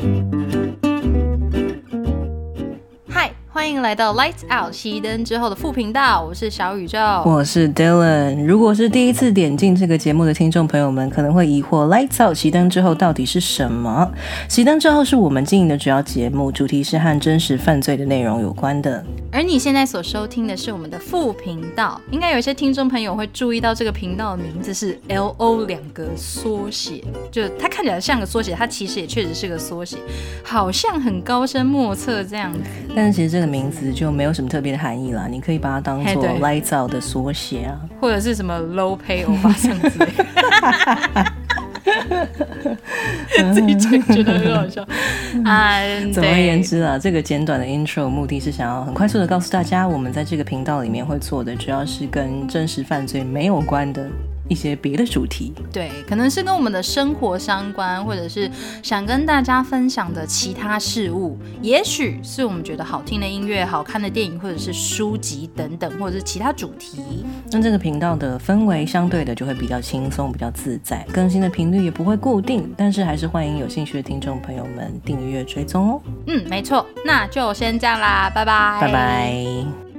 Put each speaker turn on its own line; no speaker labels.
Thank you. 欢迎来到 Lights Out 熄灯之后的副频道，我是小宇宙，
我是 Dylan。如果是第一次点进这个节目的听众朋友们，可能会疑惑 Lights Out 熄灯之后到底是什么？熄灯之后是我们经营的主要节目，主题是和真实犯罪的内容有关的。
而你现在所收听的是我们的副频道，应该有一些听众朋友会注意到这个频道的名字是 L O 两个缩写，就它看起来像个缩写，它其实也确实是个缩写，好像很高深莫测这样子。
但是其实这个名字就没有什么特别的含义啦，你可以把它当做 Lights Out 的缩写啊，
或者是什么 Low Pay 欧巴桑之类。自己觉得很好笑。啊，
总而言之啊，这个简短的 intro 目的是想要很快速的告诉大家，我们在这个频道里面会做的主要是跟真实犯罪没有关的。一些别的主题，
对，可能是跟我们的生活相关，或者是想跟大家分享的其他事物，也许是我们觉得好听的音乐、好看的电影，或者是书籍等等，或者是其他主题。
那这个频道的氛围相对的就会比较轻松、比较自在，更新的频率也不会固定，但是还是欢迎有兴趣的听众朋友们订阅追踪哦。
嗯，没错，那就先这样啦，拜拜，
拜拜。